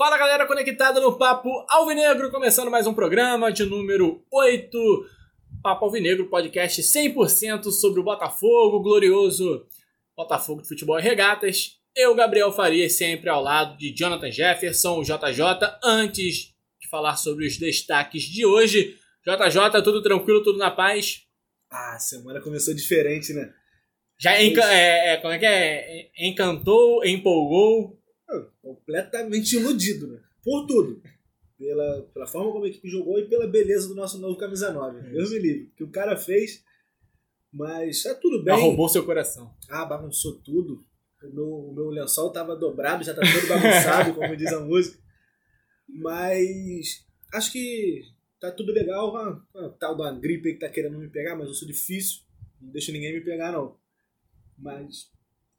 Fala galera conectada no Papo Alvinegro, começando mais um programa de número 8. Papo Alvinegro, podcast 100% sobre o Botafogo, glorioso Botafogo de Futebol e Regatas. Eu, Gabriel Farias, sempre ao lado de Jonathan Jefferson, o JJ. Antes de falar sobre os destaques de hoje, JJ, tudo tranquilo, tudo na paz? Ah, a semana começou diferente, né? Já enca é, é, como é que é? Encantou, empolgou, completamente iludido, né? Por tudo. Pela, pela forma como a equipe jogou e pela beleza do nosso novo camisa 9. É Deus me livre. que o cara fez, mas tá tudo bem. Já roubou seu coração. Ah, bagunçou tudo. O meu, o meu lençol tava dobrado, já tá todo bagunçado, como diz a música. Mas acho que tá tudo legal. Ah, ah, tal da gripe que tá querendo me pegar, mas eu sou difícil. Não deixo ninguém me pegar, não. Mas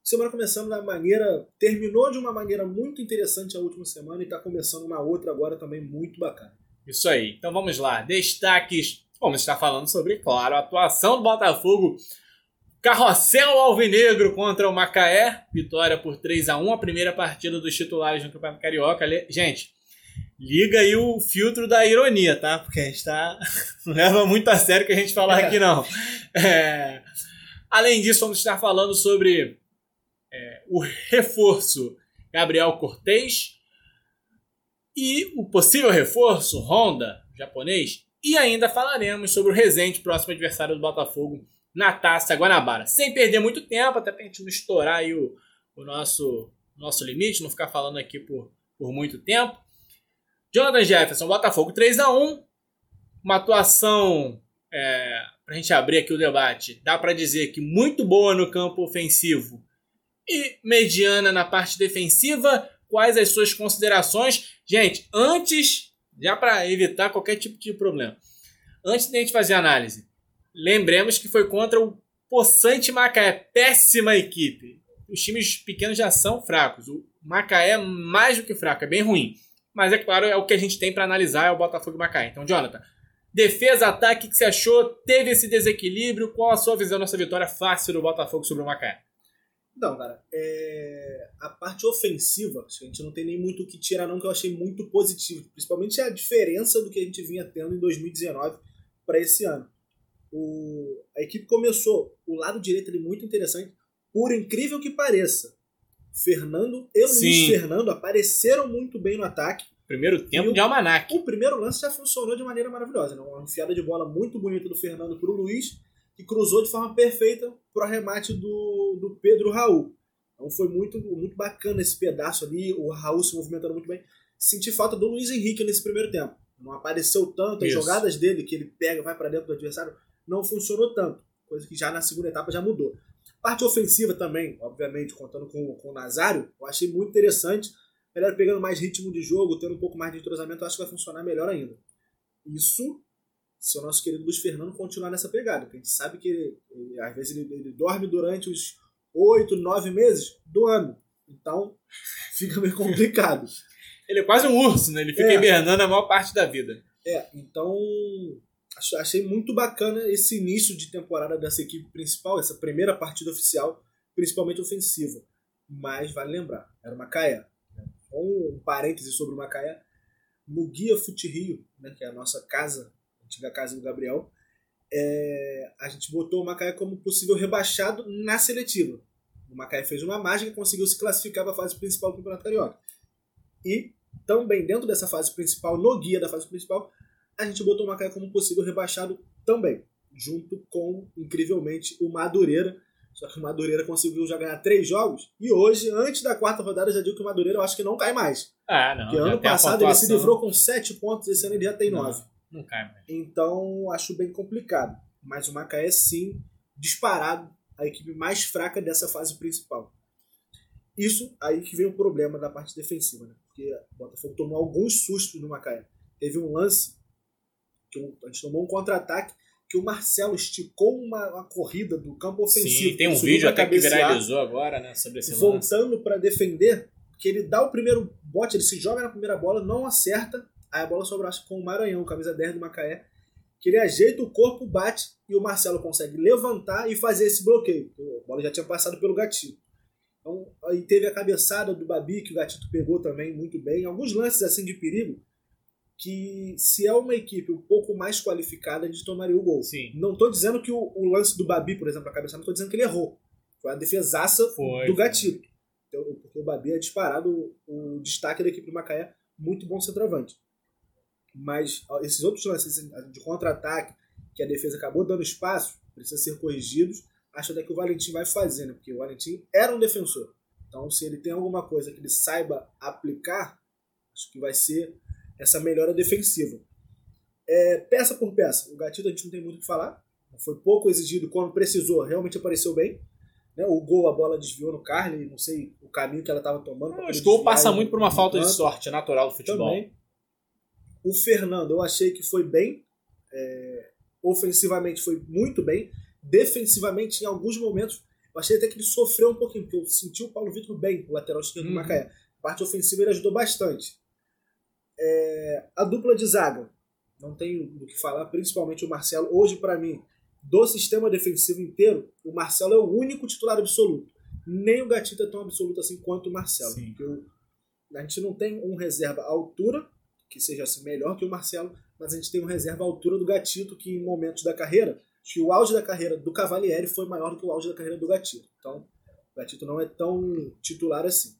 Semana começando da maneira. Terminou de uma maneira muito interessante a última semana e está começando uma outra agora também muito bacana. Isso aí. Então vamos lá. Destaques. Vamos estar falando sobre, claro, a atuação do Botafogo. Carrossel Alvinegro contra o Macaé. Vitória por 3 a 1 a primeira partida dos titulares no Campeonato Carioca. Gente, liga aí o filtro da ironia, tá? Porque a gente tá. Não leva muito a sério o que a gente falar aqui, não. É... Além disso, vamos estar falando sobre é, o reforço Gabriel Cortez e o possível reforço Honda, japonês, e ainda falaremos sobre o Resende, próximo adversário do Botafogo, na Taça Guanabara. Sem perder muito tempo, até para a gente não estourar aí o, o nosso, nosso limite, não ficar falando aqui por, por muito tempo. Jonathan Jefferson, Botafogo 3 a 1 Uma atuação, é, para a gente abrir aqui o debate, dá para dizer que muito boa no campo ofensivo e mediana na parte defensiva. Quais as suas considerações? Gente, antes, já para evitar qualquer tipo de problema, antes de a gente fazer a análise, lembremos que foi contra o Poçante Macaé, péssima equipe. Os times pequenos já são fracos. O Macaé é mais do que fraco, é bem ruim. Mas é claro, é o que a gente tem para analisar é o Botafogo e Macaé. Então, Jonathan, defesa, ataque, o que você achou? Teve esse desequilíbrio? Qual a sua visão dessa vitória fácil do Botafogo sobre o Macaé? Não, cara, é... a parte ofensiva, acho que a gente não tem nem muito o que tirar, não, que eu achei muito positivo. Principalmente a diferença do que a gente vinha tendo em 2019 para esse ano. O... A equipe começou, o lado direito ali muito interessante, por incrível que pareça. Fernando e Sim. Luiz Fernando apareceram muito bem no ataque. Primeiro tempo o, de almanac. O primeiro lance já funcionou de maneira maravilhosa. Né? Uma enfiada de bola muito bonita do Fernando para o Luiz que cruzou de forma perfeita para o arremate do, do Pedro Raul. Então foi muito, muito bacana esse pedaço ali, o Raul se movimentando muito bem. Senti falta do Luiz Henrique nesse primeiro tempo. Não apareceu tanto, as jogadas dele que ele pega, vai para dentro do adversário, não funcionou tanto. Coisa que já na segunda etapa já mudou. Parte ofensiva também, obviamente, contando com, com o Nazário, eu achei muito interessante. Melhor pegando mais ritmo de jogo, tendo um pouco mais de entrosamento, eu acho que vai funcionar melhor ainda. Isso se o nosso querido Luiz Fernando continuar nessa pegada. Porque a gente sabe que ele, ele, às vezes ele, ele, dorme durante os oito, nove meses do ano. Então fica meio complicado. ele é quase um urso, né? Ele fica é. hibernando a maior parte da vida. É, então achei muito bacana esse início de temporada dessa equipe principal, essa primeira partida oficial, principalmente ofensiva. Mas vale lembrar, era o Macaé. Né? Um parêntese sobre o Macaé. No Guia Fute Rio, né, que é a nossa casa antiga casa do Gabriel, é, a gente botou o Macaé como possível rebaixado na seletiva. O Macaé fez uma mágica e conseguiu se classificar para a fase principal do Campeonato Carioca. E também dentro dessa fase principal, no guia da fase principal, a gente botou o Macaé como possível rebaixado também, junto com, incrivelmente, o Madureira. Só que o Madureira conseguiu já ganhar três jogos. E hoje, antes da quarta rodada, já digo que o Madureira eu acho que não cai mais. Ah, não. Porque ano passado ele se livrou com sete pontos, esse ano ele já tem nove. Não cai mais. Então, acho bem complicado. Mas o Macaé, sim, disparado, a equipe mais fraca dessa fase principal. Isso aí que vem o problema da parte defensiva, né? Porque o Botafogo tomou alguns sustos no Macaé. Teve um lance que a gente tomou um contra-ataque que o Marcelo esticou uma, uma, corrida do campo ofensivo. Sim, tem um vídeo até que viralizou agora, né, sobre esse Voltando para defender, que ele dá o primeiro bote, ele se joga na primeira bola, não acerta, Aí a bola sobra com o Maranhão, camisa 10 do Macaé, que ele ajeita o corpo, bate e o Marcelo consegue levantar e fazer esse bloqueio. A bola já tinha passado pelo gatilho. Então, aí teve a cabeçada do Babi, que o Gatito pegou também muito bem. Alguns lances assim de perigo, que se é uma equipe um pouco mais qualificada, a gente tomaria o gol. Sim. Não estou dizendo que o, o, lance do Babi, por exemplo, a cabeçada, não estou dizendo que ele errou. Foi a defesaça Foi. do Gatito. Então, porque o Babi é disparado o, o destaque da equipe do Macaé, muito bom centroavante. Mas esses outros lances de contra-ataque, que a defesa acabou dando espaço, precisam ser corrigidos. Acho até que o Valentim vai fazer, né? Porque o Valentim era um defensor. Então, se ele tem alguma coisa que ele saiba aplicar, acho que vai ser essa melhora defensiva. É, peça por peça, o Gatito a gente não tem muito o que falar. Foi pouco exigido quando precisou, realmente apareceu bem. Né? O gol, a bola desviou no Carly, não sei o caminho que ela estava tomando. o gol passa muito por uma falta de sorte natural do futebol. Também. O Fernando, eu achei que foi bem. é, ofensivamente foi muito bem. Defensivamente, em alguns momentos, eu achei até que ele sofreu um pouquinho, porque eu senti o Paulo Vitor bem, o lateral esquerdo Uhum. do Macaé. A parte ofensiva ele ajudou bastante. É, a dupla de zaga, não tenho do que falar, principalmente o Marcelo. Hoje, para mim, do sistema defensivo inteiro, o Marcelo é o único titular absoluto. Nem o Gatito é tão absoluto assim quanto o Marcelo. Sim. Porque o- a gente não tem um reserva à altura, que seja assim, melhor que o Marcelo, mas a gente tem um reserva à altura do Gatito, que em momentos da carreira, que o auge da carreira do Cavalieri foi maior do que o auge da carreira do Gatito. Então, o Gatito não é tão titular assim.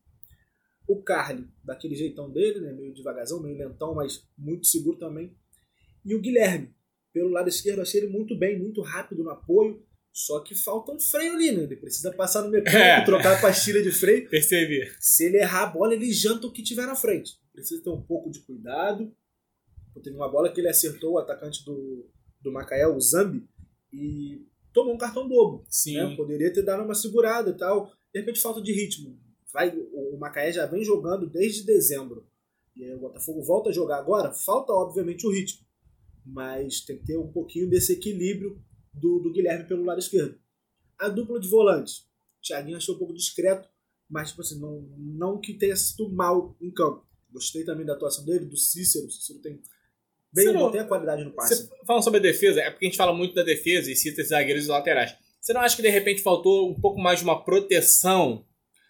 O Carly, daquele jeitão dele, né, meio devagarzão, meio lentão, mas muito seguro também. E o Guilherme, pelo lado esquerdo, achei ele muito bem, muito rápido no apoio, só que falta um freio ali, né? Ele precisa passar no mecânico, É. trocar a pastilha de freio. Percebi. Se ele errar a bola, ele janta o que tiver na frente. Precisa ter um pouco de cuidado. Teve uma bola que ele acertou o atacante do, do Macaé, o Zambi, e tomou um cartão bobo. Sim. né? Poderia ter dado uma segurada e tal. De repente, falta de ritmo. Vai, o Macaé já vem jogando desde dezembro. E aí o Botafogo volta a jogar agora. Falta, obviamente, o ritmo. Mas tem que ter um pouquinho desse equilíbrio do, do Guilherme pelo lado esquerdo. A dupla de volantes. O Thiaguinho achou um pouco discreto, mas tipo assim, não, não que tenha sido mal em campo. Gostei também da atuação dele, do Cícero. O Cícero tem bem não- tem a qualidade no passe. Falando sobre a defesa, é porque a gente fala muito da defesa e cita esses zagueiros e laterais. Você não acha que de repente faltou um pouco mais de uma proteção,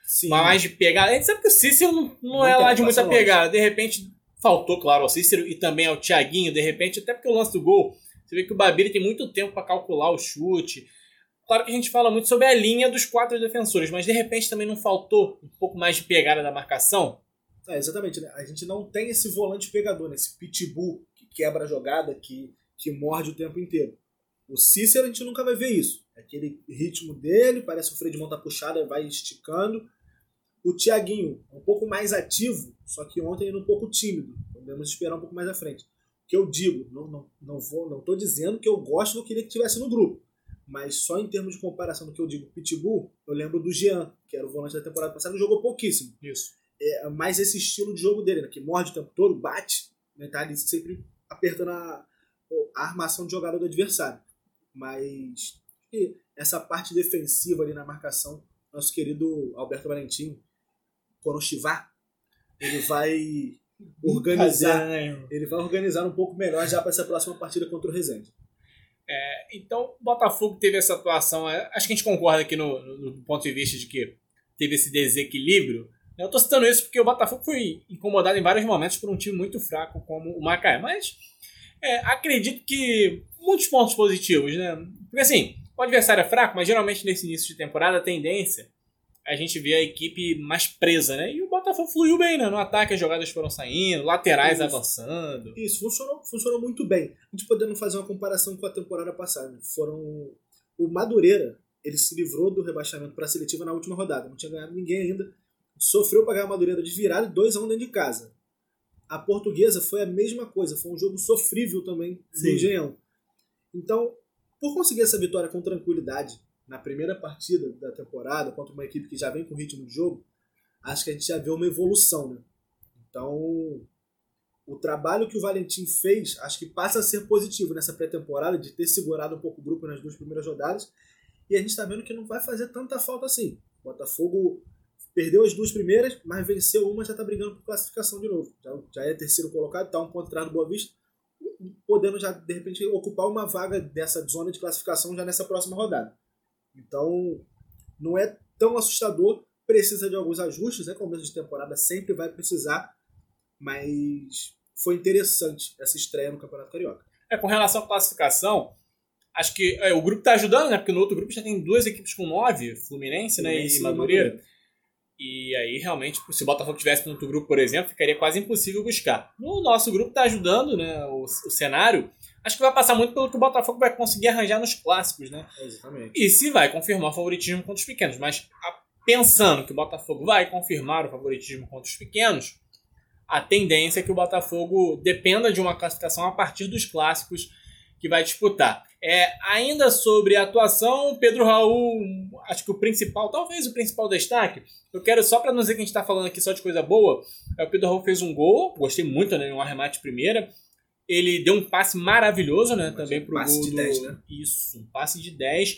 Sim. mais de pegada? A gente sabe que o Cícero não, não, Não é lá de muita atuação pegada. De repente faltou, claro, ao Cícero e também ao Thiaguinho, de repente, até porque o lance do gol, você vê que o Babiri tem muito tempo para calcular o chute. Claro que a gente fala muito sobre a linha dos quatro defensores, mas de repente também não faltou um pouco mais de pegada da marcação? É, exatamente, né? A gente não tem esse volante pegador, né? esse pitbull que quebra a jogada, que, que morde o tempo inteiro. O Cícero a gente nunca vai ver isso. É aquele ritmo dele, parece o freio de mão tá puxada, vai esticando. O Thiaguinho, um pouco mais ativo, só que ontem ele um pouco tímido. Podemos esperar um pouco mais à frente. O que eu digo, não, não, não, vou, não tô dizendo que eu gosto do que ele tivesse no grupo. Mas só em termos de comparação do que eu digo Pitbull, eu lembro do Jean, que era o volante da temporada passada, que jogou pouquíssimo Isso. É mais esse estilo de jogo dele, né? que morde o tempo todo, bate, né? tá ali sempre apertando a, a armação de jogada do adversário. Mas essa parte defensiva ali na marcação, nosso querido Alberto Valentim, Konoshivar, ele vai organizar, né? ele vai organizar um pouco melhor já para essa próxima partida contra o Resende. Então, o Botafogo teve essa atuação. é, Acho que a gente concorda aqui no, no- no ponto de vista de que teve esse desequilíbrio. Eu tô citando isso porque o Botafogo foi incomodado em vários momentos por um time muito fraco como o Macaé. Mas é, acredito que muitos pontos positivos, né? Porque assim, o adversário é fraco, mas geralmente nesse início de temporada a tendência é a gente vê a equipe mais presa, né? E o Botafogo fluiu bem, né? No ataque as jogadas foram saindo, laterais Isso. avançando. Isso, funcionou, funcionou muito bem. A gente podendo fazer uma comparação com a temporada passada. Foram. O Madureira, ele se livrou do rebaixamento para a seletiva na última rodada. Não tinha ganhado ninguém ainda. Sofreu para ganhar o Madureira de virada e 2 a 1 dentro de casa. A portuguesa foi a mesma coisa. Foi um jogo sofrível também do. Engenhão. Então, por conseguir essa vitória com tranquilidade na primeira partida da temporada contra uma equipe que já vem com ritmo de jogo, acho que a gente já vê uma evolução, né? Então, o trabalho que o Valentim fez, acho que passa a ser positivo nessa pré-temporada, de ter segurado um pouco o grupo nas duas primeiras rodadas. E a gente está vendo que não vai fazer tanta falta assim. Botafogo perdeu as duas primeiras, mas venceu uma já está brigando por classificação de novo. Já, já é terceiro colocado, está um ponto atrás do Boa Vista, podendo já, de repente, ocupar uma vaga dessa zona de classificação já nessa próxima rodada. Então, não é tão assustador, precisa de alguns ajustes, é começo de temporada, sempre vai precisar, mas foi interessante essa estreia no Campeonato Carioca. É, com relação à classificação, acho que é, o grupo está ajudando, né? Porque no outro grupo já tem duas equipes com nove, Fluminense, né, e Madureira. E aí, realmente, se o Botafogo tivesse no outro grupo, por exemplo, ficaria quase impossível buscar. No nosso grupo está ajudando né, o, o, cenário. Acho que vai passar muito pelo que o Botafogo vai conseguir arranjar nos clássicos, né? Exatamente. E se vai confirmar o favoritismo contra os pequenos. Mas pensando que o Botafogo vai confirmar o favoritismo contra os pequenos, a tendência é que o Botafogo dependa de uma classificação a partir dos clássicos que vai disputar. É, ainda sobre a atuação, Pedro Raul, acho que o principal, talvez o principal destaque, eu quero só para não dizer que a gente está falando aqui só de coisa boa, é o Pedro Raul fez um gol, gostei muito, né, um arremate primeira, ele deu um passe maravilhoso, né, também pro passe gol de do... 10, né? Isso, um passe de 10.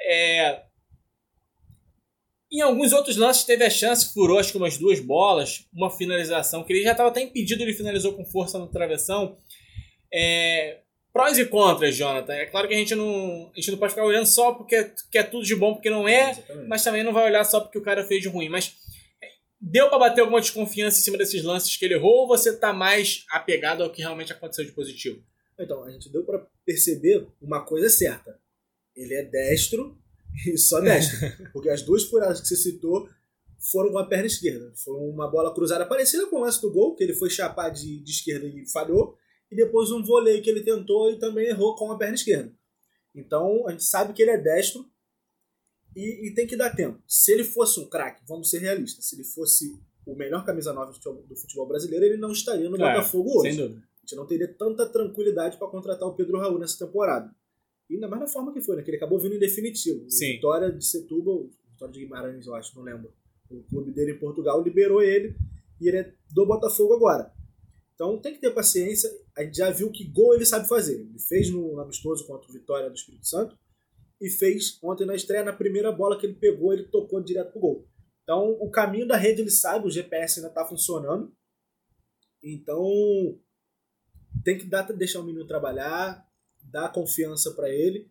É... Em alguns outros lances teve a chance, furou acho que umas duas bolas, uma finalização, que ele já estava até impedido, ele finalizou com força no travessão. É, prós e contras, Jonathan. É claro que a gente não, a gente não pode ficar olhando só porque que é tudo de bom, porque não é, Exatamente. mas também não vai olhar só porque o cara fez de ruim. Mas é, deu para bater alguma desconfiança em cima desses lances que ele errou ou você tá mais apegado ao que realmente aconteceu de positivo? Então, a gente deu para perceber uma coisa certa. Ele é destro e só destro. porque as duas furadas que você citou foram com a perna esquerda. Foi uma bola cruzada parecida com o lance do gol, que ele foi chapar de, de esquerda e falhou. E depois um voleio que ele tentou e também errou com a perna esquerda. Então, a gente sabe que ele é destro e, e tem que dar tempo. Se ele fosse um craque, vamos ser realistas, se ele fosse o melhor camisa 9 do futebol, do futebol brasileiro, ele não estaria no É, Botafogo hoje. Sem dúvida. A gente não teria tanta tranquilidade para contratar o Pedro Raul nessa temporada. E ainda mais na forma que foi, né? Que ele acabou vindo em definitivo. Sim. Vitória de Setúbal, Vitória de Guimarães, eu acho, não lembro. O clube dele em Portugal liberou ele e ele é do Botafogo agora. Então tem que ter paciência. A gente já viu que gol ele sabe fazer. Ele fez no amistoso contra o Vitória do Espírito Santo e fez ontem na estreia, na primeira bola que ele pegou, ele tocou direto pro gol. Então o caminho da rede ele sabe, o GPS ainda está funcionando. Então tem que dar, deixar o menino trabalhar, dar confiança para ele.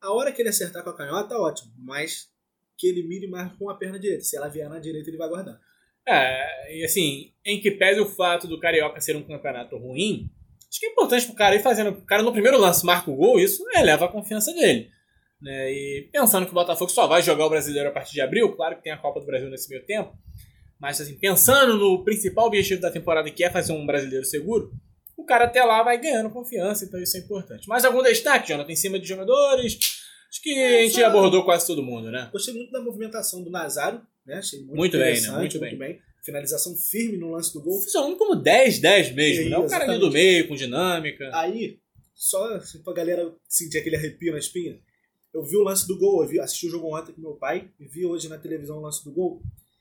A hora que ele acertar com a canhota, ótimo, mas que ele mire mais com a perna direita. Se ela vier na direita, ele vai guardar. É, e assim, em que pese o fato do Carioca ser um campeonato ruim, acho que é importante pro cara ir fazendo. O cara no primeiro lance marca o gol, isso eleva a confiança dele. Né? E pensando que o Botafogo só vai jogar o brasileiro a partir de abril, claro que tem a Copa do Brasil nesse meio tempo, mas assim, pensando no principal objetivo da temporada que é fazer um brasileiro seguro, o cara até lá vai ganhando confiança, então isso é importante. Mais algum destaque, Jonathan, em cima de jogadores? Acho que a gente abordou quase todo mundo, né? Gostei muito da movimentação do Nazário, né? Achei muito, Muito bem, né? interessante, Muito bem. Finalização firme no lance do gol. Funcionando como 10-10 mesmo, né? O cara ali do meio, com dinâmica. Aí, só assim, pra galera sentir aquele arrepio na espinha, eu vi o lance do gol, eu vi, assisti o jogo ontem com meu pai, e vi hoje na televisão o lance do gol.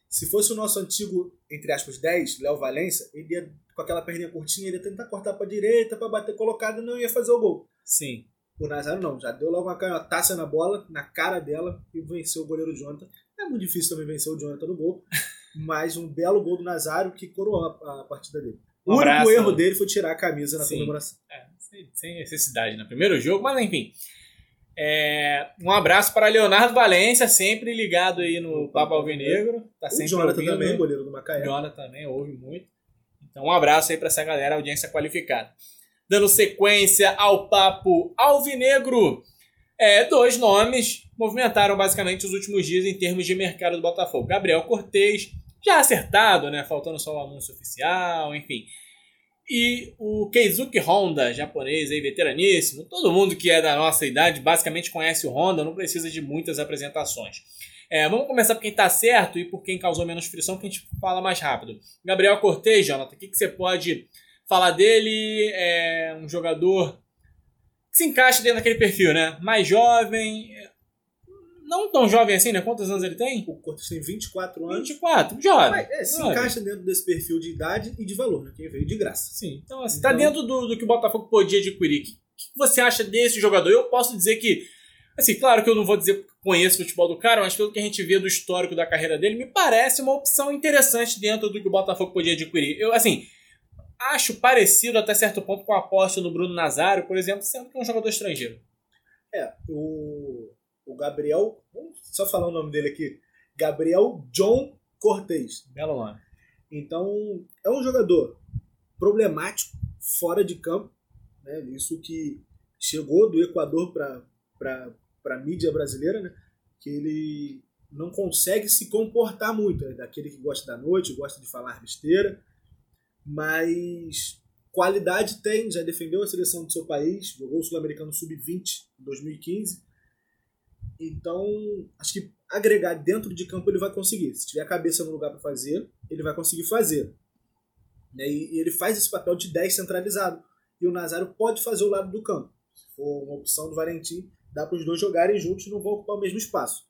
Se fosse o nosso antigo, entre aspas, 10, Léo Valença, ele ia, com aquela perninha curtinha, ele ia tentar cortar pra direita, pra bater colocado e não ia fazer o gol. Sim. O Nazário não, já deu logo uma canhotaça na bola, na cara dela, e venceu o goleiro Jonathan. É muito difícil também vencer o Jonathan no gol, mas um belo gol do Nazário que coroou a, a partida dele. Um o único abraço, erro né? dele foi tirar a camisa na Sim. comemoração. É, sem, sem necessidade, né? Primeiro jogo, mas enfim. É, um abraço para Leonardo Valência, sempre ligado aí no Papo Alvinegro. Tá O sempre Jonathan ouvindo. também, goleiro do Macaé. Jonathan também ouve muito. Então, um abraço aí para essa galera, audiência qualificada. Dando sequência ao papo alvinegro, é, dois nomes movimentaram basicamente os últimos dias em termos de mercado do Botafogo. Gabriel Cortez, já acertado, né? Faltando só o anúncio oficial, enfim. E o Keizuki Honda, japonês aí, veteraníssimo. Todo mundo que é da nossa idade basicamente conhece o Honda, não precisa de muitas apresentações. É, vamos começar por quem tá certo e por quem causou menos frição, que a gente fala mais rápido. Gabriel Cortez, Jonathan, o que, que você pode falar dele? É um jogador se encaixa dentro daquele perfil, né? Mais jovem, não tão jovem assim, né? Quantos anos ele tem? O Cortes tem 24 anos. 24, jovem. Mas, é, se jovem. encaixa dentro desse perfil de idade e de valor, né? Que veio de graça. Sim, então assim, tá Então- dentro do, do que o Botafogo podia adquirir. O que, que você acha desse jogador? Eu posso dizer que, assim, claro que eu não vou dizer que conheço o futebol do cara, mas pelo que a gente vê do histórico da carreira dele, me parece uma opção interessante dentro do que o Botafogo podia adquirir. Eu, assim, acho parecido até certo ponto com a aposta no Bruno Nazário, por exemplo, sendo que é um jogador estrangeiro. É, o, o Gabriel, vamos só falar o nome dele aqui. Gabriel John Cortez. Belo nome. Então, é um jogador problemático fora de campo. Né? Isso que chegou do Equador para a mídia brasileira, né? que ele não consegue se comportar muito. É daquele que gosta da noite, gosta de falar besteira. Mas qualidade tem, já defendeu a seleção do seu país, jogou o Sul-Americano Sub-20 em 2015. Então, acho que agregar dentro de campo ele vai conseguir. Se tiver a cabeça no lugar para fazer, ele vai conseguir fazer. Né? E, ele faz esse papel de 10 centralizado. E o Nazário pode fazer o lado do campo. Se for uma opção do Valentim, dá para os dois jogarem juntos e não vão ocupar o mesmo espaço.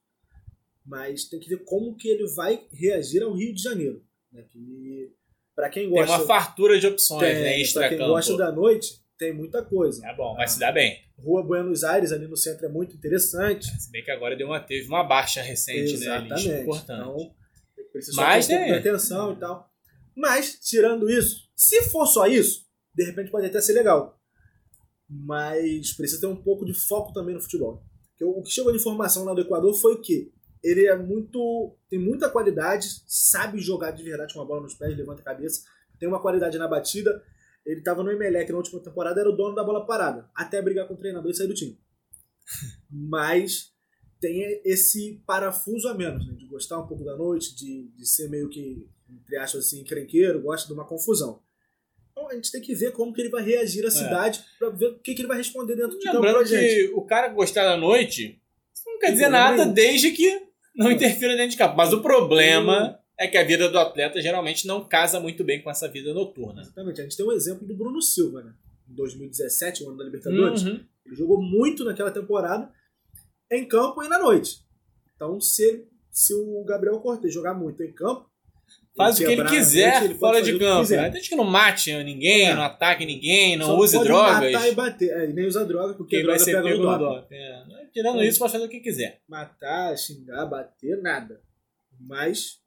Mas tem que ver como que ele vai reagir ao Rio de Janeiro. Né? Que, para quem gosta. Tem uma fartura de opções, tem, né? Para quem gosta da noite, tem muita coisa. É bom, vai se dar bem. Rua Buenos Aires, ali no centro, é muito interessante. Se bem que agora deu uma, teve uma baixa recente, Exatamente. né? Exatamente. Importante. Então, precisa Mas, ter de atenção e tal. Mas, tirando isso, se for só isso, de repente pode até ser legal. Mas precisa ter um pouco de foco também no futebol. O que chegou de informação lá do Equador foi que ele é muito. tem muita qualidade, sabe jogar de verdade com a bola nos pés, levanta a cabeça, tem uma qualidade na batida. Ele estava no Emelec na última temporada, era o dono da bola parada, até brigar com o treinador e sair do time. Mas tem esse parafuso a menos, né? de gostar um pouco da noite, de, de ser meio que entre aspas assim, crenqueiro, gosta de uma confusão. Então a gente tem que ver como que ele vai reagir à é. cidade para ver o que, que ele vai responder dentro de campo pra gente. que o cara gostar da noite não quer dizer nada desde que não interfira dentro de campo. Mas o problema é que a vida do atleta geralmente não casa muito bem com essa vida noturna. Exatamente. A gente tem um exemplo do Bruno Silva, né? Em 2017, o ano da Libertadores. Uhum. Ele jogou muito naquela temporada em campo e na noite. Então, se, se o Gabriel Cortes jogar muito em campo, Faz o que ele quiser ele fora de campo. Desde que não mate ninguém, é. não ataque ninguém, não Só use pode drogas. matar e bater. É, nem usa droga, porque Quem droga vai ser pega no. É. Tirando isso, pode fazer o que quiser. Matar, xingar, bater, nada. Mas,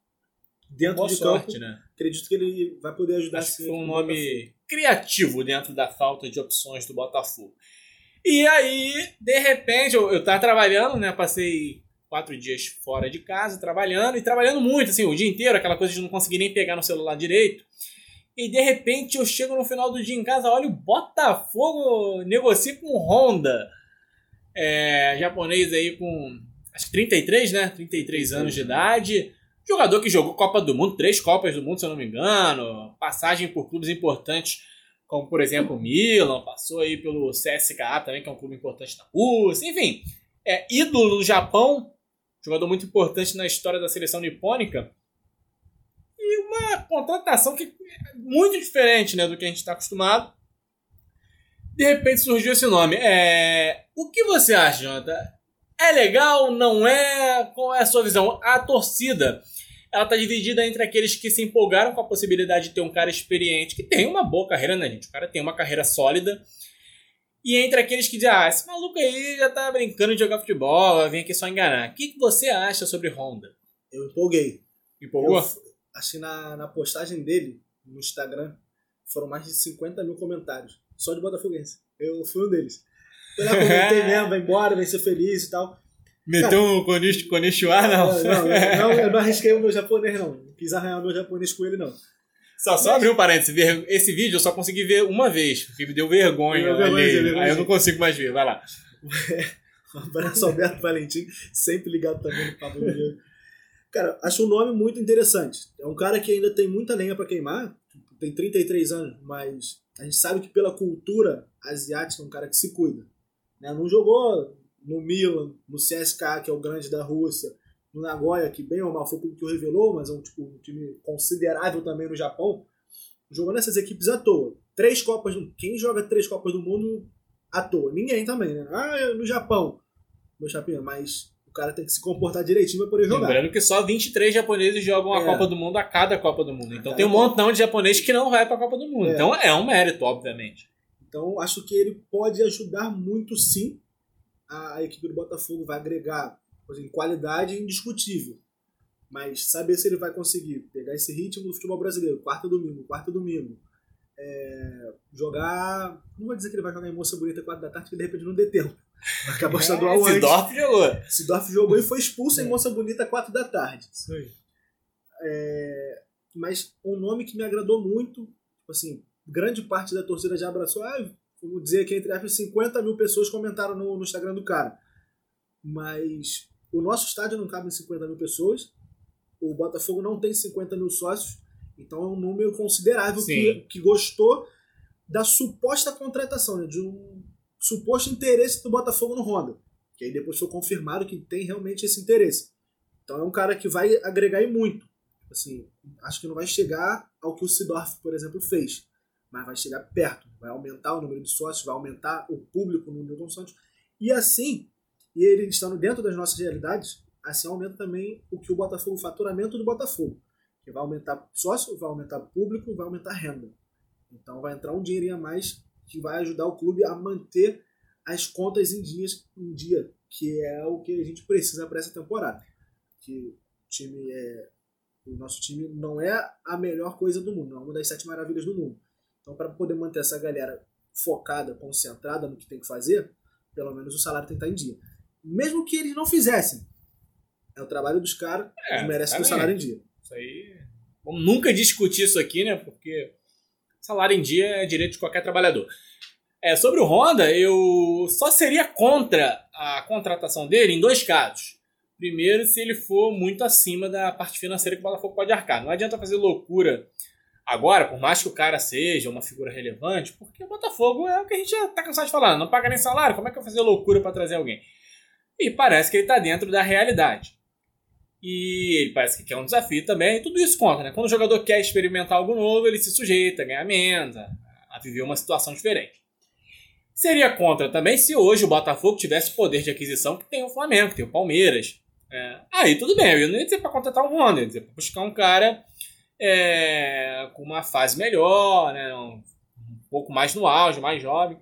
dentro Boa de sorte, campo, né? acredito que ele vai poder ajudar Acho sim. Foi um nome criativo dentro da falta de opções do Botafogo. E aí, de repente, eu, eu tava trabalhando, né? Passei quatro dias fora de casa, trabalhando, e trabalhando muito, assim, o dia inteiro, aquela coisa de não conseguir nem pegar no celular direito. E de repente eu chego no final do dia em casa, olha o Botafogo negocia com Honda. É, japonês aí com acho que 33, né? 33 anos de idade. Jogador que jogou Copa do Mundo, três Copas do Mundo, se eu não me engano. Passagem por clubes importantes, como por exemplo o Milan, passou aí pelo CSKA também, que é um clube importante na Rússia. Enfim, é ídolo no Japão, jogador muito importante na história da seleção nipônica. E uma contratação que é muito diferente né, do que a gente está acostumado. De repente surgiu esse nome. É... O que você acha, Jonathan? É legal? Não é? Qual é a sua visão? A torcida ela está dividida entre aqueles que se empolgaram com a possibilidade de ter um cara experiente, que tem uma boa carreira, né, gente? O cara tem uma carreira sólida e entre aqueles que dizem, ah, esse maluco aí já tá brincando de jogar futebol, vem aqui só enganar. O que, que você acha sobre Honda? Eu empolguei. Empolgou? Eu, assim, na, na postagem dele no Instagram, foram mais de 50 mil comentários. Só de Botafoguense. Eu fui um deles. Eu lá comentei mesmo, vai embora, vai ser feliz e tal. Meteu um Konnichiwa, não? Não, não, não, eu não arrisquei o meu japonês, não. Não quis arranhar o meu japonês com ele, não. Só, só abrir um parênteses. Esse vídeo eu só consegui ver uma vez, porque me deu vergonha. Eu vergonha, aí eu não consigo mais ver. Vai lá. um abraço Alberto Valentim, sempre ligado também no Pablo Cara, acho um nome muito interessante. É um cara que ainda tem muita lenha para queimar, tem 33 anos, mas a gente sabe que pela cultura asiática é um cara que se cuida. Né? Não jogou no Milan, no CSKA, que é o grande da Rússia, no Nagoya, que bem ou mal foi o que o revelou, mas é um, tipo, um time considerável também no Japão, jogou nessas equipes à toa. Três Copas do Quem joga três Copas do Mundo à toa? Ninguém também, né? Ah, no Japão. Meu chapinha, mas o cara tem que se comportar direitinho pra poder jogar. Lembrando que só 23 japoneses jogam a é. Copa do Mundo a cada Copa do Mundo. Então tem um montão de japonês que não vai pra Copa do Mundo. É. Então é um mérito, obviamente. Então acho que ele pode ajudar muito sim. A, a equipe do Botafogo vai agregar em qualidade indiscutível. Mas saber se ele vai conseguir pegar esse ritmo do futebol brasileiro, quarto domingo, quarto domingo, é, jogar. Não vou dizer que ele vai jogar em Moça Bonita 4 da tarde, porque de repente não dê tempo. Acabou É, estadual antes. Sidorf jogou. Sidorf jogou e foi expulso É. em Moça Bonita 4 da tarde. Isso aí. Mas um nome que me agradou muito, tipo assim, grande parte da torcida já abraçou. Ah, vou dizer que entre aspas 50 mil pessoas comentaram no, no Instagram do cara. Mas o nosso estádio não cabe em 50 mil pessoas. O Botafogo não tem 50 mil sócios. Então é um número considerável que, que gostou da suposta contratação, né, de um suposto interesse do Botafogo no Honda. Que aí depois foi confirmado que tem realmente esse interesse. Então é um cara que vai agregar e muito. Assim, acho que não vai chegar ao que o Sidorf, por exemplo, fez. Mas vai chegar perto. Vai aumentar o número de sócios, vai aumentar o público no Newton Santos. E assim, e ele estando dentro das nossas realidades, assim aumenta também o que o Botafogo, o faturamento do Botafogo. Que vai aumentar sócio, vai aumentar público, vai aumentar renda. Então vai entrar um dinheirinho a mais que vai ajudar o clube a manter as contas em, dias, em dia, que é o que a gente precisa para essa temporada. Que o time é. O nosso time não é a melhor coisa do mundo, não é uma das sete maravilhas do mundo. Então, para poder manter essa galera focada, concentrada no que tem que fazer, pelo menos o salário tem que estar em dia. Mesmo que eles não fizessem, é o trabalho dos caras, É, eles merecem o salário em dia. Isso aí. Vamos nunca discutir isso aqui, né? Porque salário em dia é direito de qualquer trabalhador. É, sobre o Honda, eu só seria contra a contratação dele em dois casos. Primeiro, se ele for muito acima da parte financeira que o Botafogo pode arcar. Não adianta fazer loucura agora, por mais que o cara seja uma figura relevante, porque o Botafogo é o que a gente já tá cansado de falar. Não paga nem salário, como é que eu vou fazer loucura para trazer alguém? E parece que ele tá dentro da realidade. E ele parece que quer um desafio também, e tudo isso conta, né? Quando o jogador quer experimentar algo novo, ele se sujeita a ganhar a, viver uma situação diferente. Seria contra também se hoje o Botafogo tivesse poder de aquisição que tem o Flamengo, que tem o Palmeiras. É, aí tudo bem, eu não ia dizer pra contratar um Honda, ia dizer pra buscar um cara é, com uma fase melhor, né? Um, um pouco mais no auge, mais jovem.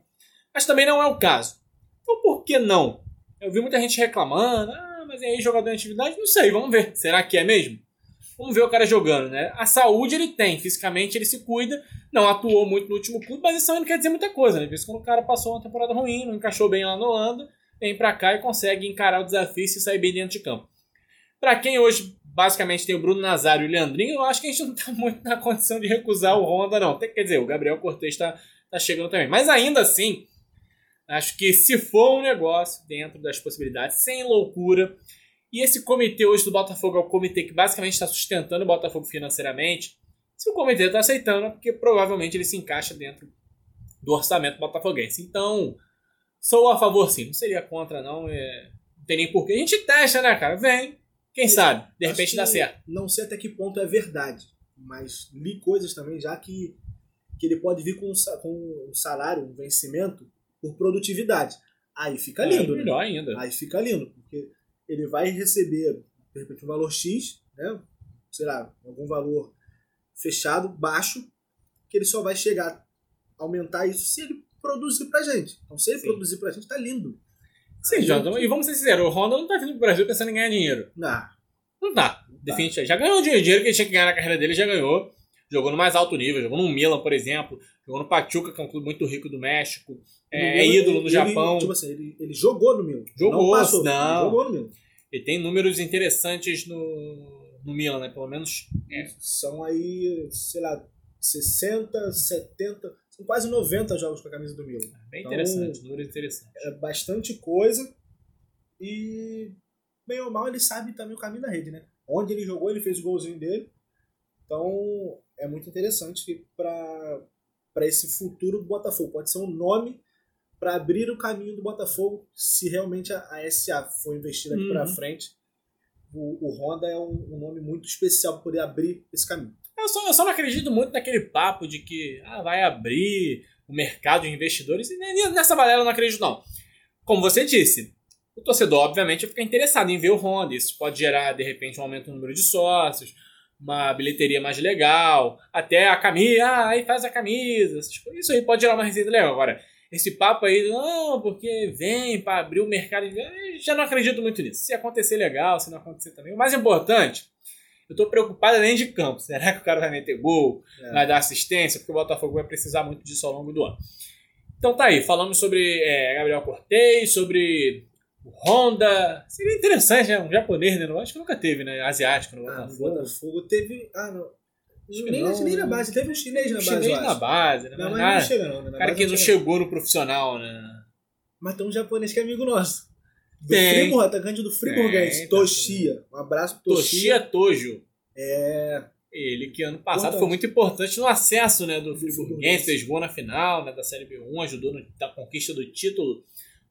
Mas também não é o caso. Então por que não? Eu vi muita gente reclamando, ah, mas aí jogador em atividade? Não sei, vamos ver. Será que é mesmo? Vamos ver o cara jogando, né? A saúde ele tem, fisicamente ele se cuida, não atuou muito no último clube, mas isso não quer dizer muita coisa, né? Às quando o cara passou uma temporada ruim, não encaixou bem lá na Holanda, vem pra cá e consegue encarar o desafio e se sair bem dentro de campo. Pra quem hoje basicamente tem o Bruno Nazário e o Leandrinho, eu acho que a gente não tá muito na condição de recusar o Honda, não. Quer dizer, o Gabriel Cortez tá, tá chegando também. Mas ainda assim, acho que se for um negócio dentro das possibilidades, sem loucura, e esse comitê hoje do Botafogo é o comitê que basicamente está sustentando o Botafogo financeiramente. Se o comitê está aceitando, é porque provavelmente ele se encaixa dentro do orçamento botafoguense. Então, sou a favor sim, não seria contra não, é... não tem nem porquê. A gente testa, né, cara? Vem, quem sabe, de Acho repente dá certo. Não sei até que ponto é verdade, mas li coisas também já que, que ele pode vir com um, com um salário, um vencimento por produtividade. Aí fica lindo, é, né? melhor ainda. Aí fica lindo, porque ele vai receber, de repente, um valor X, né? sei lá, algum valor fechado, baixo, que ele só vai chegar a aumentar isso se ele produzir pra gente. Então, se ele Sim. produzir pra gente, tá lindo. Sim, Aí Jonathan, e vamos ser sinceros, o Honda não tá vindo pro Brasil pensando em ganhar dinheiro. Não, Não tá. Definitivamente. Já ganhou o dinheiro dinheiro que ele tinha que ganhar na carreira dele, já ganhou. Jogou no mais alto nível, jogou no Milan, por exemplo. Jogou no Pachuca, que é um clube muito rico do México. É, é Milan, ídolo no ele- Japão. Tipo assim, ele, ele jogou no Milan. Jogou, não passou, não. ele jogou no Milan. Ele tem números interessantes no, no Milan, né? Pelo menos. É. São aí, sei lá, 60, 70, são quase 90 jogos com a camisa do Milan. Bem Então- interessante, números interessantes. É bastante coisa e, bem ou mal, ele sabe também o caminho da rede, né? Onde ele jogou, ele fez o golzinho dele. Então, é muito interessante para esse futuro do Botafogo. Pode ser um nome para abrir o caminho do Botafogo se realmente a, a SA for investida aqui Uhum. para frente. O, o Honda é um, um nome muito especial para poder abrir esse caminho. Eu só, eu só não acredito muito naquele papo de que ah, vai abrir o mercado de investidores. E Nessa balela eu não acredito, não. Como você disse, o torcedor, obviamente, vai ficar interessado em ver o Honda. Isso pode gerar, de repente, um aumento no número de sócios, uma bilheteria mais legal, até a camisa, ah, aí faz a camisa. coisas. Isso aí pode gerar uma receita legal. Agora, esse papo aí, não, porque vem para abrir o mercado. Já não acredito muito nisso. Se acontecer, legal. Se não acontecer também. O mais importante, Eu tô preocupado além de campo. Será que o cara vai meter gol? É. Vai dar assistência? Porque o Botafogo vai precisar muito disso ao longo do ano. Então tá aí, falamos sobre é, Gabriel Cortez, sobre Honda. Seria interessante, né? Um japonês, né? Acho que nunca teve, né? Asiático no Ah, no Botafogo. Botafogo teve. Ah, não. Nem, não. nem na base, teve um chinês na base. chinês na base, né? Não, Mas nada- não chega não. Né? Na cara que não chegou no profissional, né? Mas tem um japonês que é amigo nosso. Do Tem. Friburgo, atacante do Friburguense, tá Toshia. Um abraço pro Toshia. Toshia Tojo. É. Ele que ano passado Importante. foi muito importante no acesso né, do Friburguense, fez gol na final né, da Série B1, ajudou na conquista do título.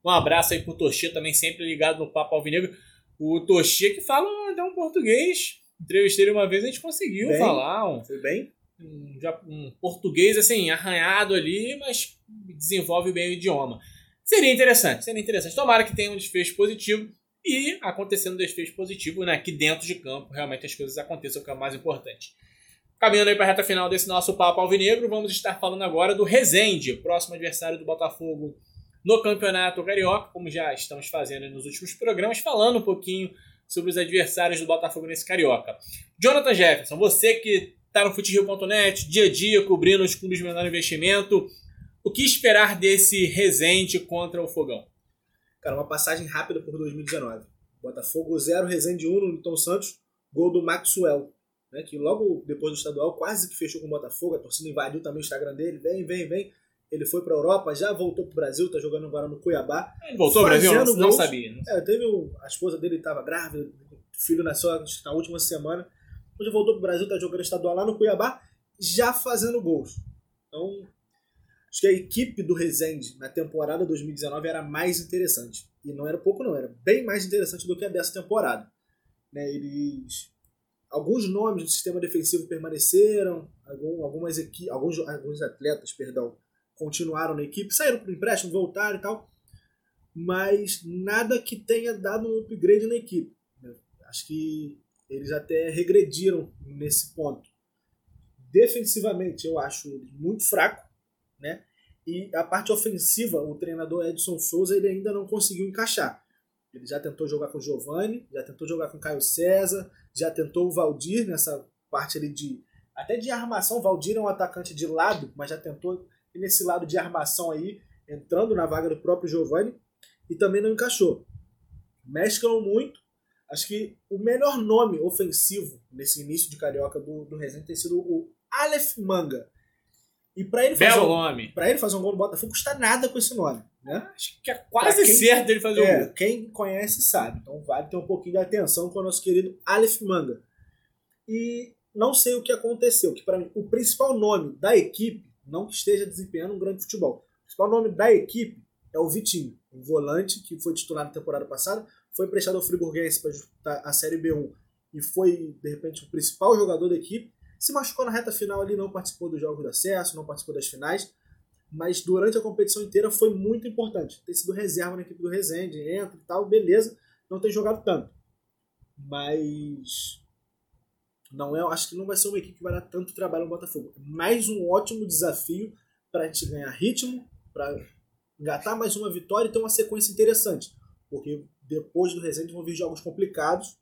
Um abraço aí pro Toshia também, sempre ligado no Papo Alvinegro. O Toshia que fala até um português. Entrevistei ele uma vez, a gente conseguiu Bem. falar um, Foi bem? um, um português assim, arranhado ali, mas desenvolve bem o idioma. Seria interessante, seria interessante. Tomara que tenha um desfecho positivo e acontecendo um desfecho positivo, né, que dentro de campo realmente as coisas aconteçam, que é o mais importante. Caminhando aí para a reta final desse nosso papo alvinegro, vamos estar falando agora do Resende, próximo adversário do Botafogo no Campeonato Carioca, como já estamos fazendo nos últimos programas, falando um pouquinho sobre os adversários do Botafogo nesse Carioca. Jonathan Jefferson, você que está no futerio.net, dia a dia, cobrindo os clubes de menor investimento, o que esperar desse Resende contra o Fogão? Cara, uma passagem rápida por 2019. Botafogo 0, Resende 1 no Newton Santos, gol do Maxwell. Né, que logo depois do estadual quase que fechou com o Botafogo, a torcida invadiu também o Instagram dele, vem, vem, vem. Ele foi pra Europa, já voltou pro Brasil, tá jogando agora no Cuiabá. Ele voltou ao Brasil? Fazendo Não gols. sabia. Não É, teve o, a esposa dele estava grávida, o filho nasceu na última semana. Hoje voltou pro Brasil, tá jogando estadual lá no Cuiabá, já fazendo gols. Então, acho que a equipe do Resende na temporada 2019 era mais interessante. E não era pouco não, era bem mais interessante do que a dessa temporada. Né, eles alguns nomes do sistema defensivo permaneceram, algum- algumas equi alguns, alguns atletas, perdão, continuaram na equipe, saíram o empréstimo, voltaram e tal mas nada que tenha dado um upgrade na equipe. Acho que eles até regrediram nesse ponto. Defensivamente, eu acho muito fraco, né? E a parte ofensiva, o treinador Edson Souza ele ainda não conseguiu encaixar. Ele já tentou jogar com o Giovani, já tentou jogar com o Caio César, já tentou o Valdir nessa parte ali de até de armação. O Valdir é um atacante de lado, mas já tentou ir nesse lado de armação aí, entrando na vaga do próprio Giovani e também não encaixou. Mesclam muito. Acho que o melhor nome ofensivo nesse início de carioca do, do Resende tem sido o Aleph Manga. E para ele fazer um, nome. para ele fazer um gol no Botafogo custa nada com esse nome, né? Acho que é quase Pra quem- certo ele fazer É, gol. quem conhece sabe. Então vale ter um pouquinho de atenção com o nosso querido Aleph Manga. E não sei o que aconteceu, que para mim o principal nome da equipe, não que esteja desempenhando um grande futebol, o principal nome da equipe é o Vitinho, um volante que foi titular na temporada passada, foi emprestado ao Friburguense para disputar a Série B1 e foi, de repente, o principal jogador da equipe. Se machucou na reta final ali, não participou dos jogos de acesso, não participou das finais, mas durante a competição inteira foi muito importante. Ter sido reserva na equipe do Resende, entra e tal, beleza, não tem jogado tanto. Mas não é, acho que não vai ser uma equipe que vai dar tanto trabalho no Botafogo. Mais um ótimo desafio para a gente ganhar ritmo, para engatar mais uma vitória e ter uma sequência interessante. Porque depois do Resende vão vir jogos complicados,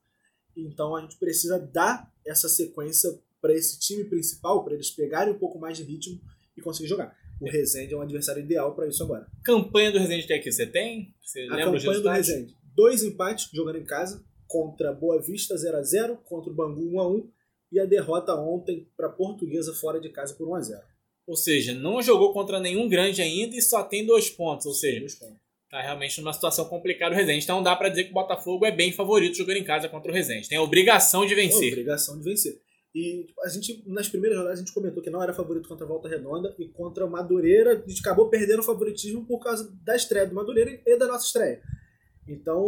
então a gente precisa dar essa sequência para esse time principal, para eles pegarem um pouco mais de ritmo e conseguir jogar. O Resende é um adversário ideal para isso agora. Campanha do Resende até aqui, você tem? Você A lembra campanha do? Resende. Dois empates jogando em casa, contra Boa Vista 0x0, contra o Bangu 1x1 e a derrota ontem para Portuguesa fora de casa por 1x0. Ou seja, não jogou contra nenhum grande ainda e só tem dois pontos. Ou seja, Dois pontos. tá realmente numa situação complicada o Resende. Então dá pra dizer que o Botafogo é bem favorito jogando em casa contra o Resende. Tem a obrigação de vencer. Obrigação de vencer. E tipo, a gente, nas primeiras rodadas, a gente comentou que não era favorito contra a Volta Redonda e contra o Madureira, a gente acabou perdendo o favoritismo por causa da estreia do Madureira e da nossa estreia. Então,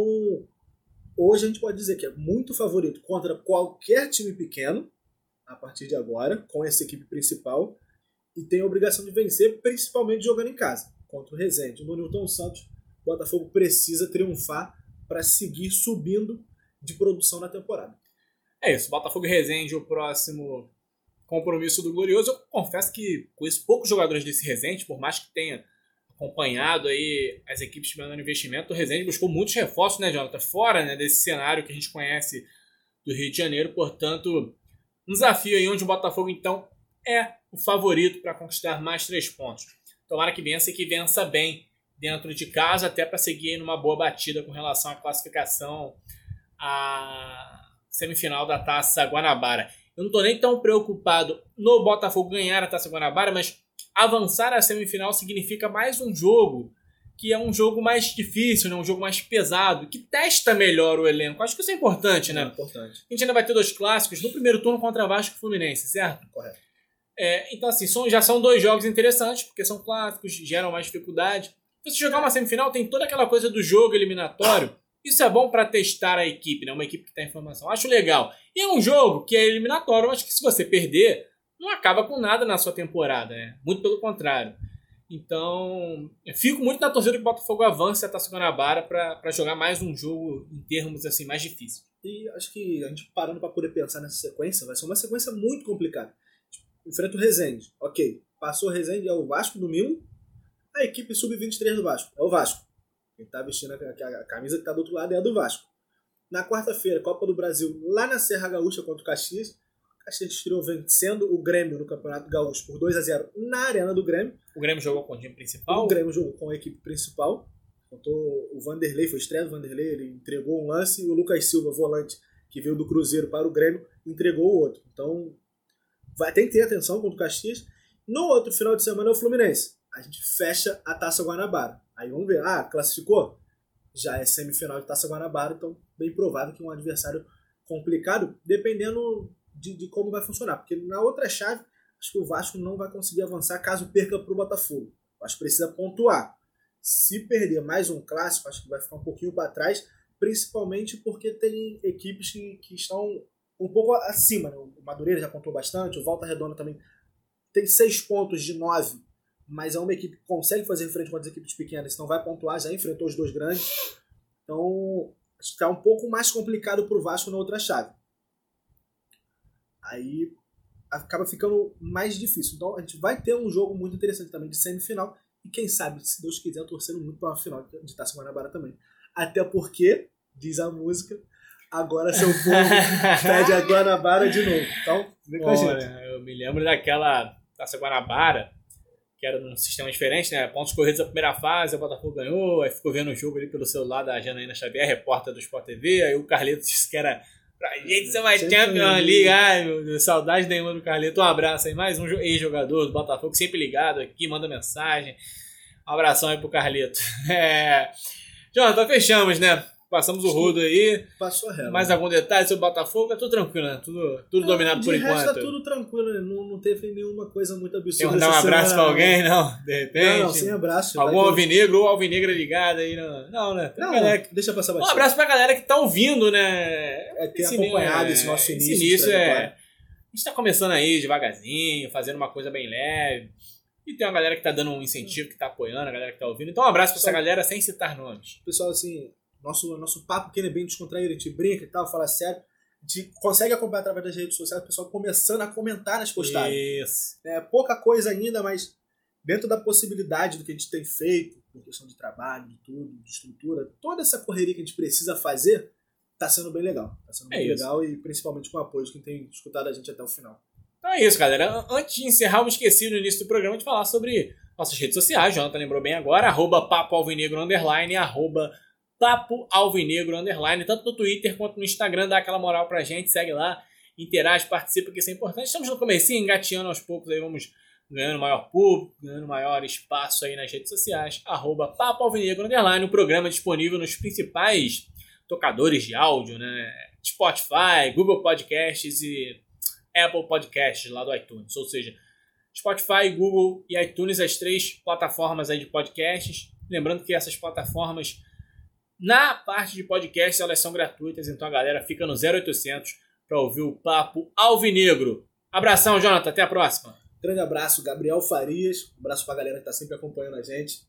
hoje a gente pode dizer que é muito favorito contra qualquer time pequeno, a partir de agora, com essa equipe principal, e tem a obrigação de vencer, principalmente jogando em casa, contra o Resende. No Newton Santos, o Botafogo precisa triunfar para seguir subindo de produção na temporada. É isso, Botafogo e Resende, o próximo compromisso do Glorioso. Eu confesso que conheço poucos jogadores desse Resende, por mais que tenha acompanhado aí as equipes de menor investimento, o Resende buscou muitos reforços, né, Jonathan? Fora né, desse cenário que a gente conhece do Rio de Janeiro, portanto, Um desafio aí onde o Botafogo, então, é o favorito para conquistar mais três pontos. Tomara que vença e que vença bem dentro de casa, até para seguir numa boa batida com relação à classificação à semifinal da Taça Guanabara. Eu não estou nem tão preocupado no Botafogo ganhar a Taça Guanabara, mas avançar à semifinal significa mais um jogo que é um jogo mais difícil, né? um jogo mais pesado, que testa melhor o elenco. Acho que isso é importante, né? É importante. A gente ainda vai ter dois clássicos no primeiro turno contra Vasco e Fluminense, certo? Correto. É, então, assim, são, já são dois jogos interessantes, porque são clássicos, geram mais dificuldade. Você jogar uma semifinal tem toda aquela coisa do jogo eliminatório. Isso é bom para testar a equipe, né? Uma equipe que tem informação. Acho legal. E é um jogo que é eliminatório. Eu acho que se você perder, não acaba com nada na sua temporada, né? Muito pelo contrário. Então, fico muito na torcida que o Botafogo avance a Taça Guanabara para jogar mais um jogo em termos assim mais difíceis. E acho que a gente parando para poder pensar nessa sequência, vai ser uma sequência muito complicada. Enfrenta o Resende. Ok. Passou o Resende, é o Vasco domingo. A equipe sub-23 do Vasco. É o Vasco. Quem tá vestindo a, a, a camisa que tá do outro lado é a do Vasco. Na quarta-feira, Copa do Brasil, lá na Serra Gaúcha contra o Caxias. Caxias estreou vencendo o Grêmio no Campeonato Gaúcho por 2 a 0 na Arena do Grêmio. O Grêmio jogou com o time principal? O Grêmio jogou com a equipe principal. Contou o Vanderlei, foi estreia do Vanderlei, ele entregou um lance e o Lucas Silva, volante, que veio do Cruzeiro para o Grêmio, entregou o outro. Então, vai, tem que ter atenção contra o Caxias. No outro final de semana é o Fluminense. A gente fecha a Taça Guanabara. Aí vamos ver, ah, classificou? Já é semifinal de Taça Guanabara, então bem provável que um adversário complicado, dependendo de, de como vai funcionar. Porque na outra chave, acho que o Vasco não vai conseguir avançar caso perca para o Botafogo. O Vasco precisa pontuar. Se perder mais um clássico, acho que vai ficar um pouquinho para trás, principalmente porque tem equipes que, que estão um pouco acima. Né? O Madureira já pontuou bastante, o Volta Redonda também tem seis pontos de nove, mas é uma equipe que consegue fazer frente com as equipes pequenas, não vai pontuar, já enfrentou os dois grandes. Então, está um pouco mais complicado para o Vasco na outra chave. Aí acaba ficando mais difícil. Então, a gente vai ter um jogo muito interessante também de semifinal. E quem sabe, se Deus quiser, torcendo muito para uma final de Taça Guanabara também. Até porque, diz a música, agora seu povo pede a Guanabara de novo. Então, vem com a gente. Eu me lembro daquela Taça Guanabara, que era num sistema diferente, né? Pontos corridos na primeira fase, o Botafogo ganhou, aí ficou vendo o jogo ali pelo celular da Janaína Xavier, repórter do Sport TV, aí o Carleto disse que era pra gente ser uma Champions League. Ai, meu Deus, saudade nenhuma do Carleto. Um abraço aí, mais um ex-jogador do Botafogo, sempre ligado aqui, manda mensagem. Um abração aí pro Carleto. É... Jonathan, fechamos, né? Passamos o rodo aí. Passou a régua. Mais algum detalhe sobre o Botafogo? É tudo tranquilo, né? Tudo, tudo dominado de por resto, enquanto. tá tudo tranquilo, né? Não, não teve nenhuma coisa muito Quer absurda. mandar um essa abraço pra semana. alguém, não? De repente? Não, não, sem abraço. Algum alvinegro ou alvinegra ligada aí? Não, não né? Não, galera que- deixa passar Um batido. abraço pra galera que tá ouvindo, né? É, tem Esse acompanhado é- esse nosso início. Esse início é. trajetória. A gente tá começando aí devagarzinho, fazendo uma coisa bem leve. E tem uma galera que tá dando um incentivo, que tá apoiando, a galera que tá ouvindo. Então, um abraço pra essa galera sem citar nomes. pessoal, assim, nosso, nosso papo que é bem descontraído, a gente brinca e tal, fala sério. A gente consegue acompanhar através das redes sociais, o pessoal começando a comentar nas postagens. Isso. É pouca coisa ainda, mas dentro da possibilidade do que a gente tem feito, por questão de trabalho, de tudo, de estrutura, toda essa correria que a gente precisa fazer, tá sendo bem legal. Tá sendo É bem isso. legal e principalmente com o apoio de quem tem escutado a gente até o final. Então é isso, galera. Antes de encerrar, eu me esqueci no início do programa de falar sobre nossas redes sociais. Jonathan lembrou bem agora. Arroba Papo Alvinegro Underline, arroba Papo Alvinegro Underline, tanto no Twitter quanto no Instagram. Dá aquela moral pra gente, segue lá, interage, participa, que isso é importante. Estamos no comecinho, engateando aos poucos, aí vamos ganhando maior público, ganhando maior espaço aí nas redes sociais. Arroba Papo Alvinegro Underline, o programa é disponível nos principais tocadores de áudio, né? Spotify, Google Podcasts e Apple Podcasts lá do iTunes. Ou seja, Spotify, Google e iTunes, as três plataformas aí de podcasts. Lembrando que essas plataformas, na parte de podcasts, elas são gratuitas, então a galera fica no 0800 para ouvir o papo alvinegro. Abração, Jonathan, até a próxima. Grande abraço, Gabriel Farias. Um abraço pra galera que tá sempre acompanhando a gente.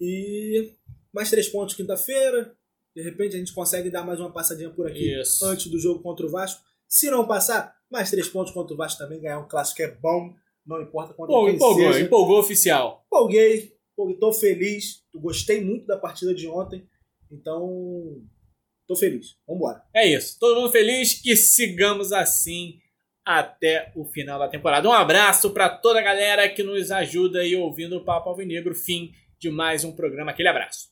E mais três pontos quinta-feira. De repente a gente consegue dar mais uma passadinha por aqui Isso. antes do jogo contra o Vasco. Se não passar, mais três pontos contra o Vasco também. Ganhar um clássico é bom. Não importa contra Pô, quem empolgou, seja. empolgou oficial. Empolguei. empolguei, Tô feliz. Gostei muito da partida de ontem. Então, tô feliz. Vambora. É isso. Todo mundo feliz que sigamos assim até o final da temporada. Um abraço para toda a galera que nos ajuda aí ouvindo o Papo Alvinegro. Fim de mais um programa. Aquele abraço.